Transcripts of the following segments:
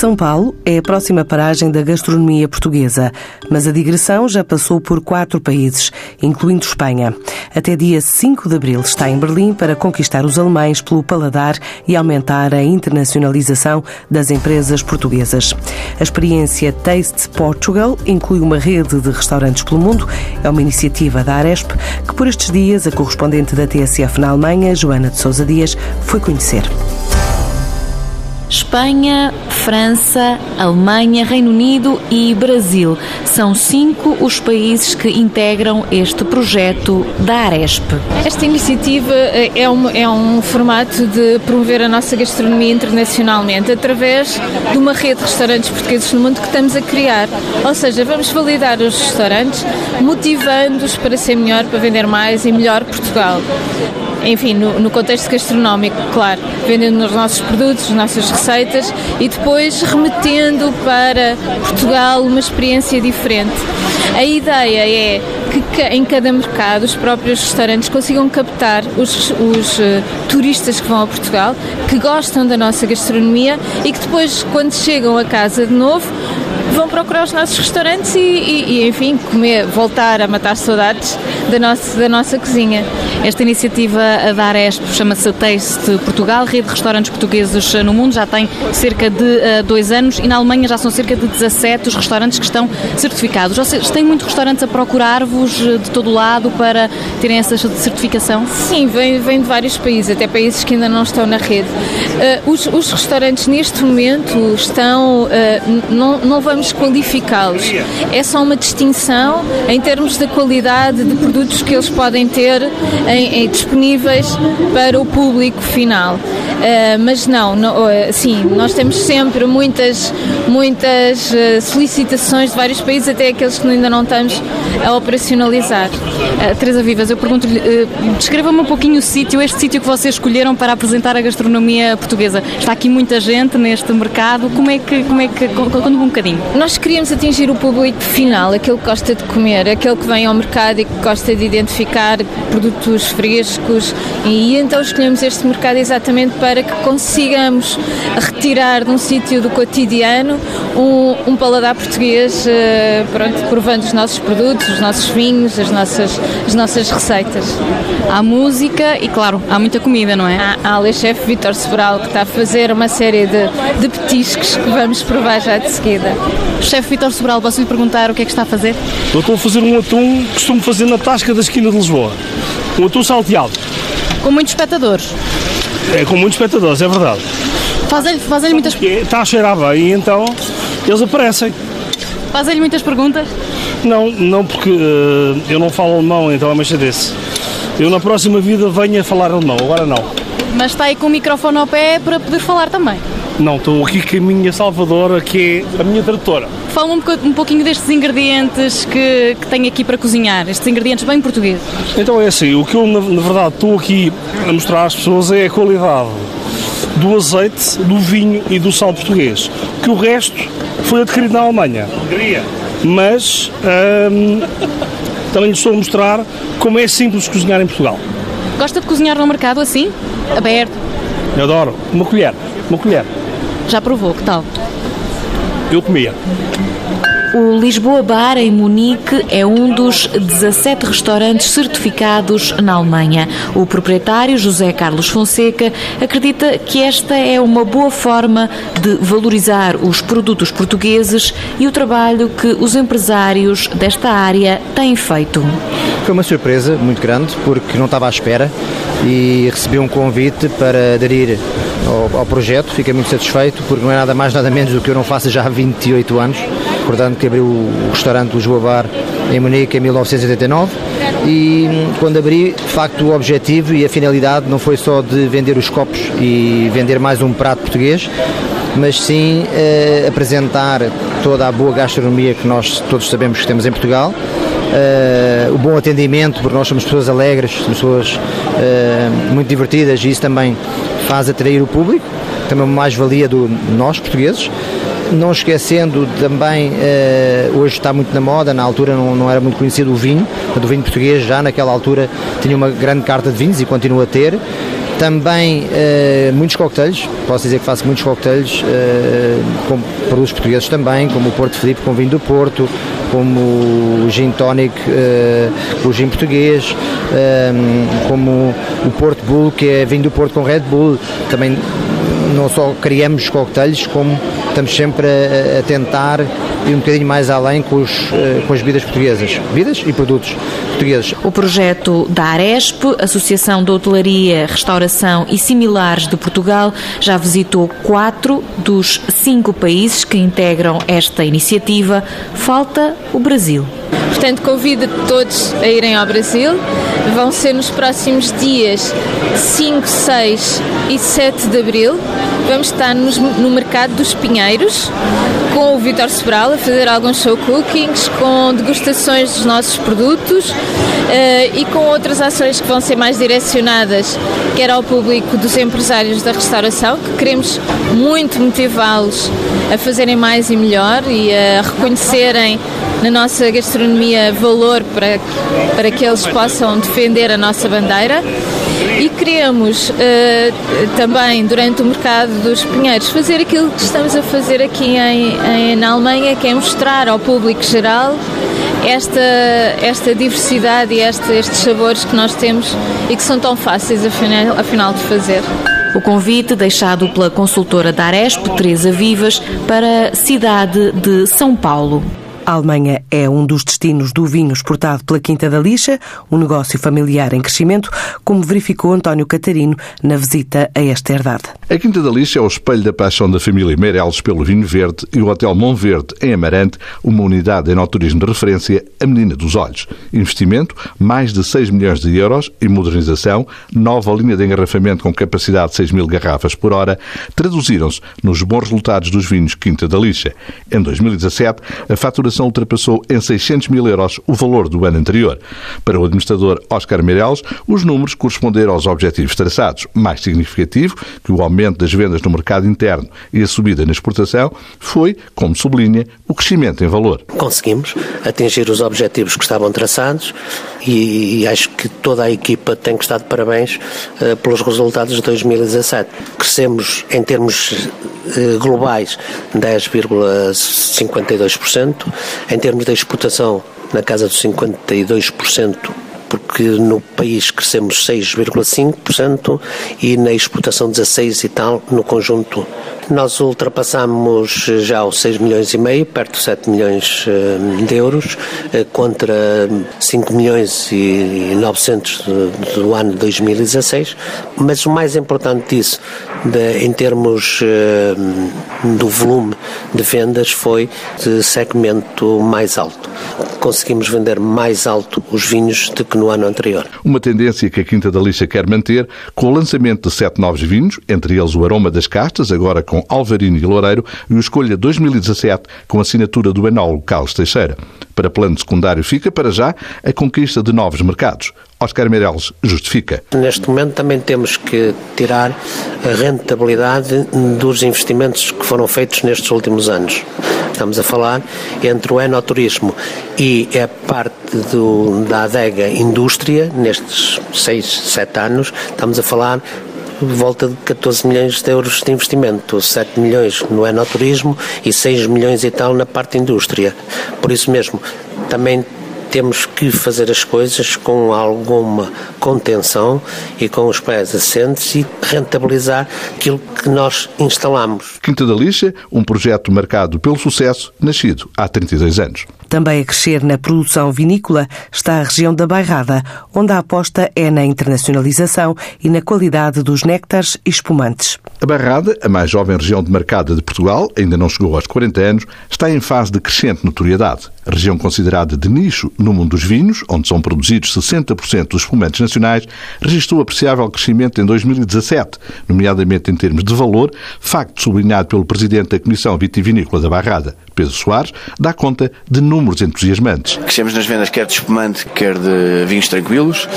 São Paulo é a próxima paragem da gastronomia portuguesa, mas a digressão já passou por quatro países, incluindo Espanha. Até dia 5 de abril está em Berlim para conquistar os alemães pelo paladar e aumentar a internacionalização das empresas portuguesas. A experiência Taste Portugal inclui uma rede de restaurantes pelo mundo. É uma iniciativa da Aresp que, por estes dias, a correspondente da TSF na Alemanha, Joana de Sousa Dias, foi conhecer. Espanha, França, Alemanha, Reino Unido e Brasil. São cinco os países que integram este projeto da Aresp. Esta iniciativa eh, é um, é um formato de promover a nossa gastronomia internacionalmente através de uma rede de restaurantes portugueses no mundo que estamos a criar. Ou seja, vamos validar os restaurantes, motivando-os para ser melhor, para vender mais e melhor Portugal enfim, no, no, contexto gastronómico, claro, vendendo os nossos produtos, as nossas receitas e depois remetendo para Portugal uma experiência diferente. A ideia é que em cada mercado os próprios restaurantes consigam captar os, os uh, turistas que vão a Portugal, que gostam da nossa gastronomia e que depois, quando chegam a casa de novo, vão procurar os nossos restaurantes e, e, e, enfim, comer, voltar a matar saudades da nossa, da nossa cozinha. Esta iniciativa da Aresp chama-se Taste Portugal, rede de restaurantes portugueses no mundo, já tem cerca de uh, dois anos e na Alemanha já são cerca de 17 os restaurantes que estão certificados. Vocês têm muitos restaurantes a procurar-vos eh, de todo lado para terem essa certificação? Sim, vem, vem de vários países, até países que ainda não estão na rede. Uh, os, os, restaurantes neste momento estão, uh, não, não vamos qualificá-los, é só uma distinção em termos da qualidade de produtos que eles podem ter em, em, disponíveis para o público final. Uh, mas não, não uh, sim, nós temos sempre muitas, muitas uh, solicitações de vários países, até aqueles que ainda não estamos a operacionalizar. Teresa Vivas, eu pergunto-lhe, descreva-me um pouquinho o sítio, este sítio que vocês escolheram para apresentar a gastronomia portuguesa. Está aqui muita gente neste mercado, como é que, como é que, conta-me um bocadinho. Nós queríamos atingir o público final, aquele que gosta de comer, aquele que vem ao mercado e que gosta de identificar produtos frescos e então escolhemos este mercado exatamente para que consigamos retirar de um sítio do cotidiano um, um paladar português, uh, pronto, provando os nossos produtos, os nossos vinhos, as nossas, as nossas receitas. Há música e, claro, há muita comida, não é? Há, há o chefe Vitor Sobral que está a fazer uma série de, de petiscos que vamos provar já de seguida. Chefe Vitor Sobral, posso lhe perguntar o que é que está a fazer? Eu estou a fazer um atum que costumo fazer na tasca da esquina de Lisboa. Um atum salteado. Com muitos espectadores? É, com muitos espectadores, é verdade. Fazem-lhe fazem muitas... Está a cheirar bem e então eles aparecem. Fazem-lhe muitas perguntas? Não, não porque uh, eu não falo alemão, então é uma desse. Eu na próxima vida venho a falar alemão, agora não. Mas está aí com o microfone ao pé para poder falar também? Não, estou aqui com a minha salvadora, que é a minha tradutora. Fala um, um pouquinho destes ingredientes que, que tenho aqui para cozinhar, estes ingredientes bem portugueses. Então é assim, o que eu na, na verdade estou aqui a mostrar às pessoas é a qualidade do azeite, do vinho e do sal português. Que o resto foi adquirido na Alemanha. Alegria. Mas hum, também lhes estou a mostrar como é simples cozinhar em Portugal. Gosta de cozinhar no mercado assim? Aberto? Eu adoro. Uma colher. Uma colher. Já provou, que tal? Eu comia. O Lisboa Bar, em Munique, é um dos 17 restaurantes certificados na Alemanha. O proprietário, José Carlos Fonseca, acredita que esta é uma boa forma de valorizar os produtos portugueses e o trabalho que os empresários desta área têm feito. Foi uma surpresa muito grande, porque não estava à espera e recebi um convite para aderir ao, ao, projeto. Fiquei muito satisfeito porque não é nada mais nada menos do que eu não faço já há 28 anos. Portanto, que abriu o restaurante Lisboa Bar em Munique em 1989 e hum, quando abri, de facto, o objetivo e a finalidade não foi só de vender os copos e vender mais um prato português, mas sim eh, apresentar toda a boa gastronomia que nós todos sabemos que temos em Portugal uh, o bom atendimento, porque nós somos pessoas alegres, pessoas uh, muito divertidas e isso também faz atrair o público, também uma mais-valia do nós portugueses. Não esquecendo também, uh, hoje está muito na moda, na altura não, não era muito conhecido o vinho, o vinho português já naquela altura tinha uma grande carta de vinhos e continua a ter. Também uh, muitos coquetéis, posso dizer que faço muitos coquetéis uh, com produtos portugueses também, como o Porto Felipe com vinho do Porto, como o gin tonic uh, com o gin português, como o Porto Bull, que é vinho do Porto com Red Bull, também não só criamos coquetéis, como estamos sempre a, a, tentar ir um bocadinho mais além com, os, eh, com as bebidas portuguesas, bebidas e produtos portugueses. O projeto da Aresp, Associação de Hotelaria, Restauração e Similares de Portugal, já visitou quatro dos cinco países que integram esta iniciativa. Falta o Brasil. Portanto, convido todos a irem ao Brasil. Vão ser nos próximos dias 5, 6 e 7 de abril. Vamos estar nos, no mercado dos Pinheiros com o Vitor Sobral a fazer alguns show cookings, com degustações dos nossos produtos uh, e com outras ações que vão ser mais direcionadas quer ao público dos empresários da restauração, que queremos muito motivá-los a fazerem mais e melhor e a reconhecerem na nossa gastronomia valor para, para que eles possam defender a nossa bandeira. E queremos uh, também, durante o mercado dos Pinheiros, fazer aquilo que estamos a fazer aqui em, em, na Alemanha, que é mostrar ao público geral esta, esta diversidade e este, estes sabores que nós temos e que são tão fáceis, afinal, afinal de fazer. O convite deixado pela consultora da Aresp, Teresa Vivas, para a cidade de São Paulo. A Alemanha é um dos destinos do vinho exportado pela Quinta da Lixa, um negócio familiar em crescimento, como verificou António Catarino na visita a esta herdade. A Quinta da Lixa é o espelho da paixão da família Meireles pelo vinho verde e o Hotel Monverde, em Amarante, uma unidade em autorismo de referência, a menina dos olhos. Investimento, mais de 6 milhões de euros e modernização, nova linha de engarrafamento com capacidade de 6 mil garrafas por hora, traduziram-se nos bons resultados dos vinhos Quinta da Lixa. Em 2017, a fatura faturação ultrapassou em 600 mil euros o valor do ano anterior. Para o administrador Oscar Meirelles, os números corresponderam aos objetivos traçados. Mais significativo que o aumento das vendas no mercado interno e a subida na exportação foi, como sublinha, o crescimento em valor. Conseguimos atingir os objetivos que estavam traçados e, e acho que toda a equipa tem que estar de parabéns uh, pelos resultados de 2017. Crescemos em termos uh, globais 10,52%, em termos de exportação na casa dos 52%, porque no país crescemos 6,5% e na exportação 16 e tal no conjunto nós ultrapassamos já os 6 milhões e meio, perto de 7 milhões eh, de euros, eh, contra 5 milhões e 900 do ano de 2016. Mas o mais importante disso, de, em termos eh, do volume de vendas, foi de segmento mais alto. Conseguimos vender mais alto os vinhos do que no ano anterior. Uma tendência que a Quinta da Lixa quer manter, com o lançamento de sete novos vinhos, entre eles o Aroma das Castas, agora com Alvarino e Loureiro, e o Escolha 2017 com assinatura do enólogo Carlos Teixeira. Para plano secundário fica, para já, a conquista de novos mercados. Oscar Meirelles justifica. Neste momento também temos que tirar a rentabilidade dos investimentos que foram feitos nestes últimos anos. Estamos a falar entre o enoturismo e a parte do, da adega indústria, nestes 6, 7 anos, estamos a falar volta de 14 milhões de euros de investimento, 7 milhões no enoturismo e 6 milhões e tal na parte indústria. Por isso mesmo, também temos que fazer as coisas com alguma contenção e com os pés assentes e rentabilizar aquilo que nós instalamos. Quinta da Lixa, um projeto marcado pelo sucesso, nascido há 32 anos. Também a crescer na produção vinícola está a região da Bairrada, onde a aposta é na internacionalização e na qualidade dos néctares e espumantes. A Bairrada, a mais jovem região de mercado de Portugal, ainda não chegou aos 40 anos, está em fase de crescente notoriedade. A região considerada de nicho no mundo dos vinhos, onde são produzidos 60% dos espumantes nacionais, registrou apreciável crescimento em 2017, nomeadamente em termos de valor, facto sublinhado pelo presidente da Comissão Vitivinícola da Barrada, Pedro Soares, dá conta de números números entusiasmantes. Crescemos nas vendas quer de espumante, quer de vinhos tranquilos.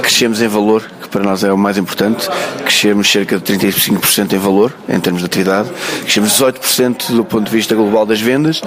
Crescemos em valor, que para nós é o mais importante. Crescemos cerca de 35% em valor, em termos de atividade. Crescemos 18% do ponto de vista global das vendas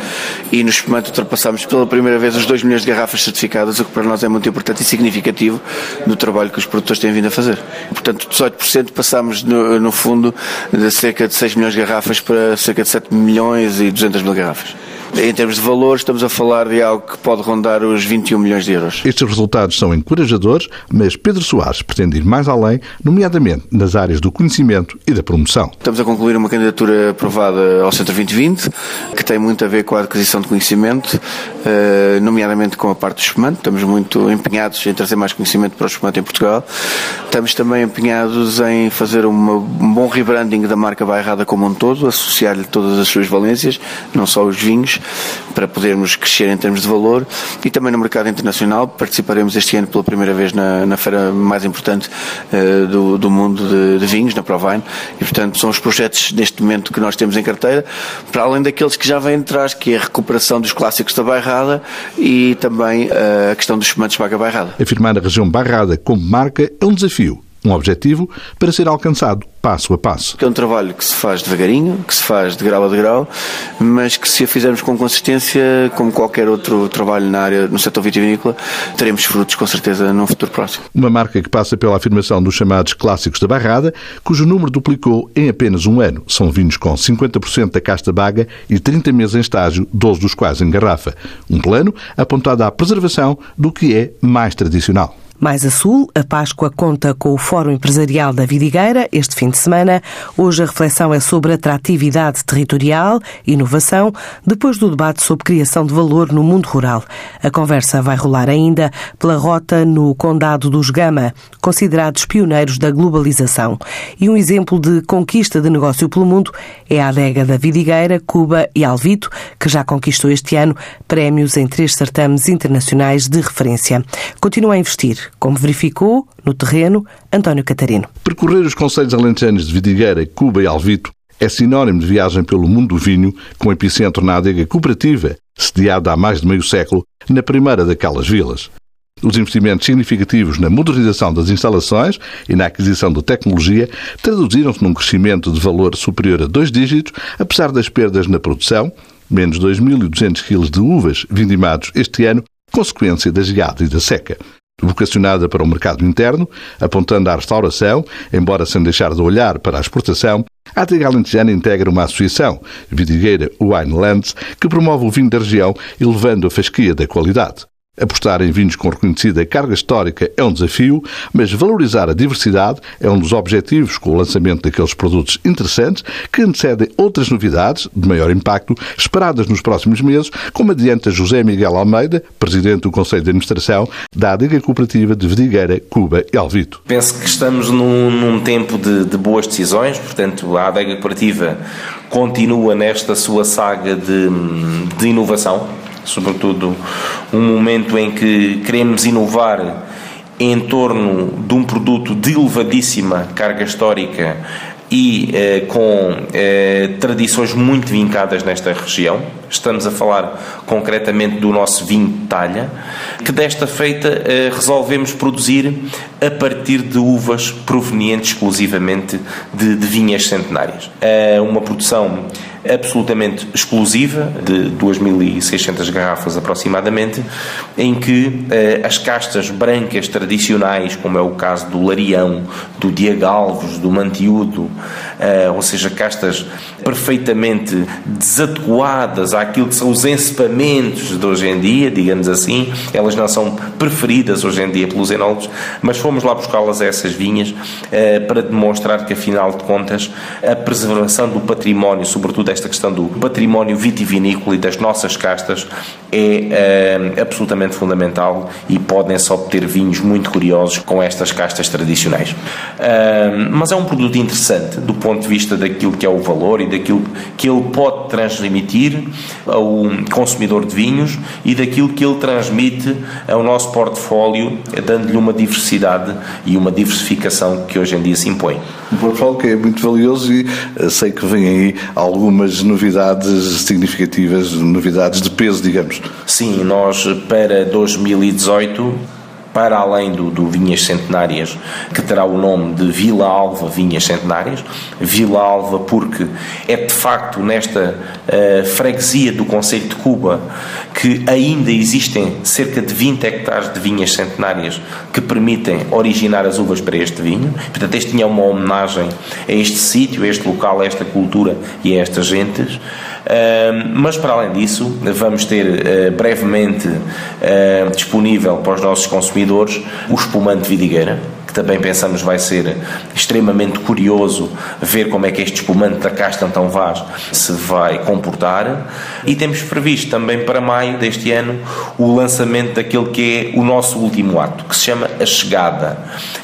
e no espumante ultrapassámos pela primeira vez os 2 milhões de garrafas certificadas, o que para nós é muito importante e significativo do trabalho que os produtores têm vindo a fazer. Portanto, 18% passámos no, no fundo de cerca de 6 milhões de garrafas para cerca de 7 milhões e 200 mil garrafas. Em termos de valor, estamos a falar de algo que pode rondar os 21 milhões de euros. Estes resultados são encorajadores, mas Pedro Soares pretende ir mais além, nomeadamente nas áreas do conhecimento e da promoção. Estamos a concluir uma candidatura aprovada ao Centro 2020, que tem muito a ver com a aquisição de conhecimento, eh, nomeadamente com a parte do espumante. Estamos muito empenhados em trazer mais conhecimento para o espumante em Portugal. Estamos também empenhados em fazer uma, um bom rebranding da marca Bairrada como um todo, associar-lhe todas as suas valências, não só os vinhos, para podermos crescer em termos de valor e também no mercado internacional. Participaremos este ano pela primeira vez na, na feira mais importante uh, do, do, mundo de, de, vinhos, na Provine, e portanto são os projetos neste momento que nós temos em carteira, para além daqueles que já vêm de trás, que é a recuperação dos clássicos da Bairrada e também uh, a questão dos espumantes para a Bairrada. Afirmar a região Bairrada como marca é um desafio um objetivo para ser alcançado passo a passo. É um trabalho que se faz devagarinho, que se faz de grau a grau, mas que se a fizermos com consistência, como qualquer outro trabalho na área, no setor vitivinícola, teremos frutos com certeza num futuro próximo. Uma marca que passa pela afirmação dos chamados clássicos da Barrada, cujo número duplicou em apenas um ano. São vinhos com 50% da casta baga e 30 meses em estágio, 12 dos quais em garrafa. Um plano apontado à preservação do que é mais tradicional. Mais a sul, a Páscoa conta com o Fórum Empresarial da Vidigueira este fim de semana. Hoje a reflexão é sobre atratividade territorial, inovação, depois do debate sobre criação de valor no mundo rural. A conversa vai rolar ainda pela rota no Condado dos Gama, considerados pioneiros da globalização. E um exemplo de conquista de negócio pelo mundo é a adega da Vidigueira, Cuba e Alvito, que já conquistou este ano prémios em três certames internacionais de referência. Continua a investir como verificou no terreno António Catarino. Percorrer os conselhos alentejanos de Vidigueira, Cuba e Alvito é sinónimo de viagem pelo mundo do vinho, com epicentro na adega cooperativa, sediada há mais de meio século, na primeira daquelas vilas. Os investimentos significativos na modernização das instalações e na aquisição de tecnologia traduziram-se num crescimento de valor superior a dois dígitos, apesar das perdas na produção, menos 2.200 kg de uvas vindimados este ano, consequência da geada e da seca vocacionada para o mercado interno, apontando à restauração, embora sem deixar de olhar para a exportação, a Adega Alentejana integra uma associação, Vidigueira Winelands, que promove o vinho da região, elevando a fasquia da qualidade. Apostar em vinhos com reconhecida carga histórica é um desafio, mas valorizar a diversidade é um dos objetivos com o lançamento daqueles produtos interessantes que antecedem outras novidades de maior impacto esperadas nos próximos meses, como adianta José Miguel Almeida, presidente do Conselho de Administração da Adega Cooperativa de Vidigueira, Cuba e Alvito. Penso que estamos num, num tempo de, de boas decisões, portanto, a Adega Cooperativa continua nesta sua saga de, de inovação sobretudo um momento em que queremos inovar em torno de um produto de elevadíssima carga histórica e eh, com eh, tradições muito vincadas nesta região. Estamos a falar concretamente do nosso vinho de talha, que desta feita eh, resolvemos produzir a partir de uvas provenientes exclusivamente de, de vinhas centenárias. É uma produção absolutamente exclusiva, de 2.600 garrafas aproximadamente, em que eh, as castas brancas tradicionais, como é o caso do Larião, do Diagalvos, do Mantiúdo, ou seja, castas perfeitamente desadequadas àquilo que são os encipamentos de hoje em dia, digamos assim, elas não são preferidas hoje em dia pelos enólogos, mas fomos lá buscá-las a essas vinhas eh, para demonstrar que, afinal de contas, a preservação do património, sobretudo esta questão do património vitivinícola e das nossas castas é uh, absolutamente fundamental e podem-se obter vinhos muito curiosos com estas castas tradicionais. Mas é um produto interessante do ponto de vista daquilo que é o valor e daquilo que ele pode transmitir ao consumidor de vinhos e daquilo que ele transmite ao nosso portfólio, dando-lhe uma diversidade e uma diversificação que hoje em dia se impõe. Um portfólio que é muito valioso e eh, sei que vem aí algumas novidades significativas, novidades de peso, digamos. Sim, nós para 2018 para além do, do, Vinhas Centenárias, que terá o nome de Vila Alva Vinhas Centenárias. Vila Alva, porque é de facto nesta uh, freguesia do Conselho de Cuba que ainda existem cerca de 20 hectares de vinhas centenárias que permitem originar as uvas para este vinho. Portanto, este é uma homenagem a este sítio, a este local, a esta cultura e a estas gentes mas para além disso, vamos ter uh, brevemente uh, disponível para os nossos consumidores o espumante vidigueira, também pensamos vai ser extremamente curioso ver como é que este espumante da Casta Antão Vaz se vai comportar. E temos previsto também para maio deste ano o lançamento daquele que é o nosso último ato, que se chama A Chegada,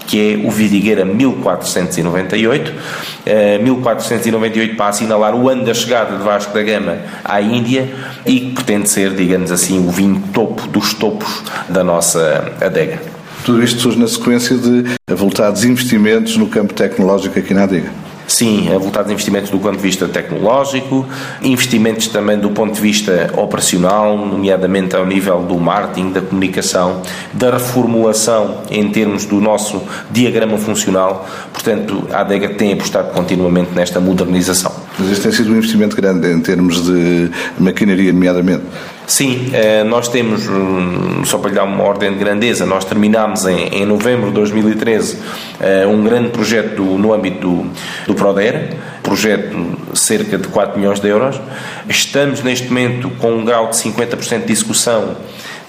que é o Vidigueira 1498. Uh, 1498 para assinalar o ano da chegada de Vasco da Gama à Índia e que pretende ser, digamos assim, o vinho topo dos topos da nossa adega. Tudo isto surge na sequência de avultados investimentos no campo tecnológico aqui na adega. Sim, avultados investimentos do ponto de vista tecnológico, investimentos também do ponto de vista operacional, nomeadamente ao nível do marketing, da comunicação, da reformulação em termos do nosso diagrama funcional. Portanto, a ADEGA tem apostado continuamente nesta modernização. Mas este tem sido um investimento grande em termos de maquinaria, nomeadamente. Sim, eh, nós temos, hum, só para lhe dar uma ordem de grandeza, nós terminámos em, em novembro de 2013 eh, um grande projeto no âmbito do, do PRODER, projeto cerca de 4 milhões de euros. Estamos neste momento com um grau de 50% de execução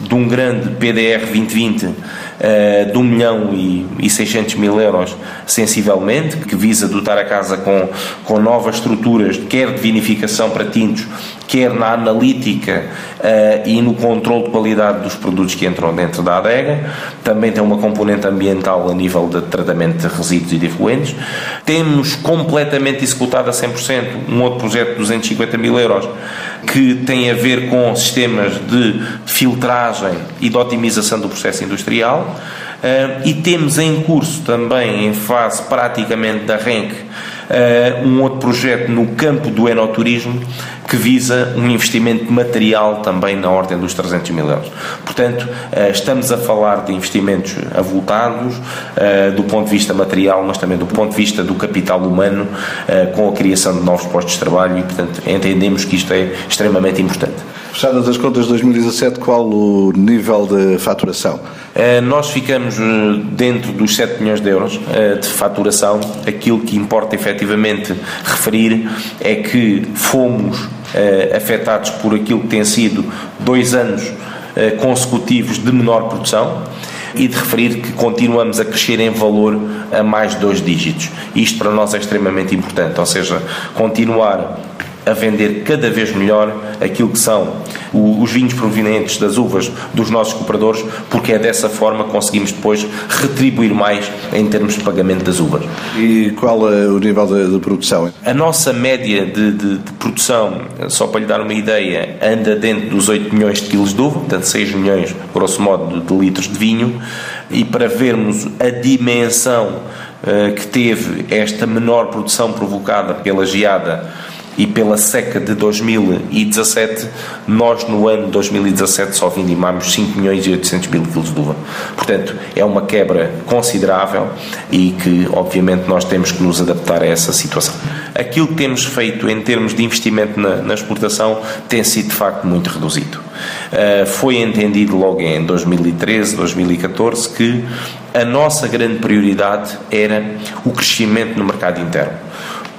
de um grande PDR 2020 uh, de 1 milhão e, e 600 mil euros sensivelmente, que visa dotar a casa com, com novas estruturas, quer de vinificação para tintos, quer na analítica uh, e no controle de qualidade dos produtos que entram dentro da adega. Também tem uma componente ambiental a nível de tratamento de resíduos e de efluentes. Temos completamente executado a 100% um outro projeto de 250 mil euros que tem a ver com sistemas de filtragem e de otimização do processo industrial. Uh, e temos em curso também, em fase praticamente de arranque, uh, um outro projeto no campo do enoturismo que visa um investimento material também na ordem dos 300 mil euros. Portanto, uh, estamos a falar de investimentos avultados do ponto de vista material, mas também do ponto de vista do capital humano, com a criação de novos postos de trabalho e, portanto, entendemos que isto é extremamente importante. Fechadas as contas de 2017, qual o nível de faturação? Eh, nós ficamos eh, dentro dos 7 milhões de euros eh, de faturação. Aquilo que importa efetivamente referir é que fomos afetados por aquilo que tem sido dois anos consecutivos de menor produção e de referir que continuamos a crescer em valor a mais dois dígitos. Isto para nós é extremamente importante, ou seja, continuar a vender cada vez melhor aquilo que são os vinhos provenientes das uvas dos nossos compradores, porque é dessa forma que conseguimos depois retribuir mais em termos de pagamento das uvas. E qual é o nível de, de produção? A nossa média de, de, de, produção, só para lhe dar uma ideia, anda dentro dos 8 milhões de quilos de uva, portanto 6 milhões, grosso modo, de, litros de vinho, e para vermos a dimensão uh, que teve esta menor produção provocada pela geada e pela seca de 2017, nós no ano de 2017 só vindimámos 5 milhões e 800 mil quilos de uva. Portanto, é uma quebra considerável e que, obviamente, nós temos que nos adaptar a essa situação. Aquilo que temos feito em termos de investimento na, na exportação tem sido, de facto, muito reduzido. Uh, foi entendido logo em 2013, 2014 que a nossa grande prioridade era o crescimento no mercado interno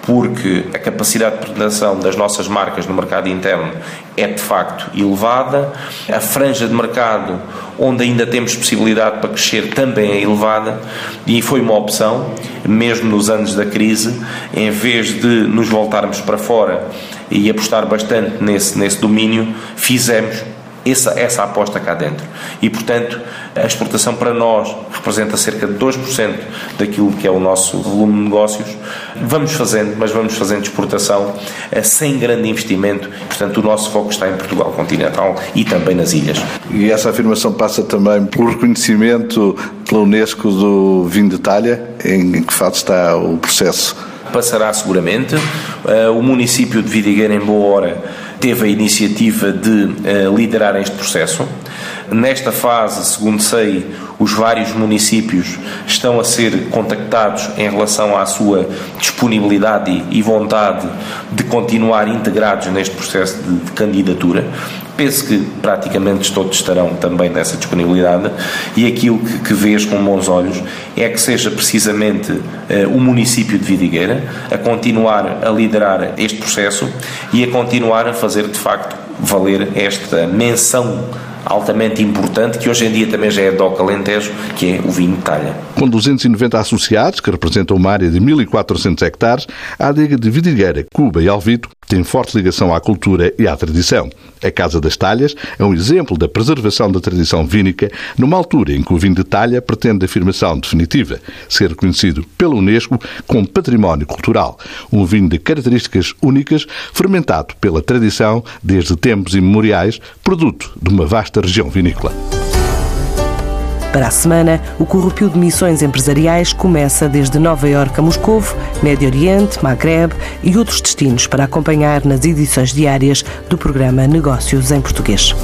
porque a capacidade de penetração das nossas marcas no mercado interno é de facto elevada, a franja de mercado onde ainda temos possibilidade para crescer também é elevada. E foi uma opção, mesmo nos anos da crise, em vez de nos voltarmos para fora e apostar bastante nesse, nesse domínio, fizemos essa, essa aposta cá dentro. E, portanto, a exportação para nós representa cerca de 2% daquilo que é o nosso volume de negócios. Vamos fazendo, mas vamos fazendo exportação eh, sem grande investimento. Portanto, o nosso foco está em Portugal continental e também nas ilhas. E essa afirmação passa também pelo reconhecimento pela Unesco do vinho de talha, em que fase está o processo? Passará seguramente. Eh, o município de Vidigueira, em boa hora, teve a iniciativa de uh, liderar este processo. Nesta fase, segundo sei, os vários municípios estão a ser contactados em relação à sua disponibilidade e vontade de continuar integrados neste processo de candidatura. Penso que praticamente todos estarão também nessa disponibilidade e aquilo que, que vês com bons olhos é que seja precisamente uh, o município de Vidigueira a continuar a liderar este processo e a continuar a fazer de facto valer esta menção altamente importante, que hoje em dia também já é DOC Alentejo, que é o vinho de talha. Com 290 associados, que representam uma área de 1.400 hectares, a adega de Vidigueira, Cuba e Alvito tem forte ligação à cultura e à tradição. A Casa das Talhas é um exemplo da preservação da tradição vínica numa altura em que o vinho de talha pretende afirmação definitiva, ser reconhecido pela Unesco como património cultural. Um vinho de características únicas, fermentado pela tradição desde tempos imemoriais, produto de uma vasta região vinícola. Para a semana, o Corrupio de Missões Empresariais começa desde Nova Iorque a Moscovo, Médio Oriente, Maghreb e outros destinos para acompanhar nas edições diárias do programa Negócios em Português.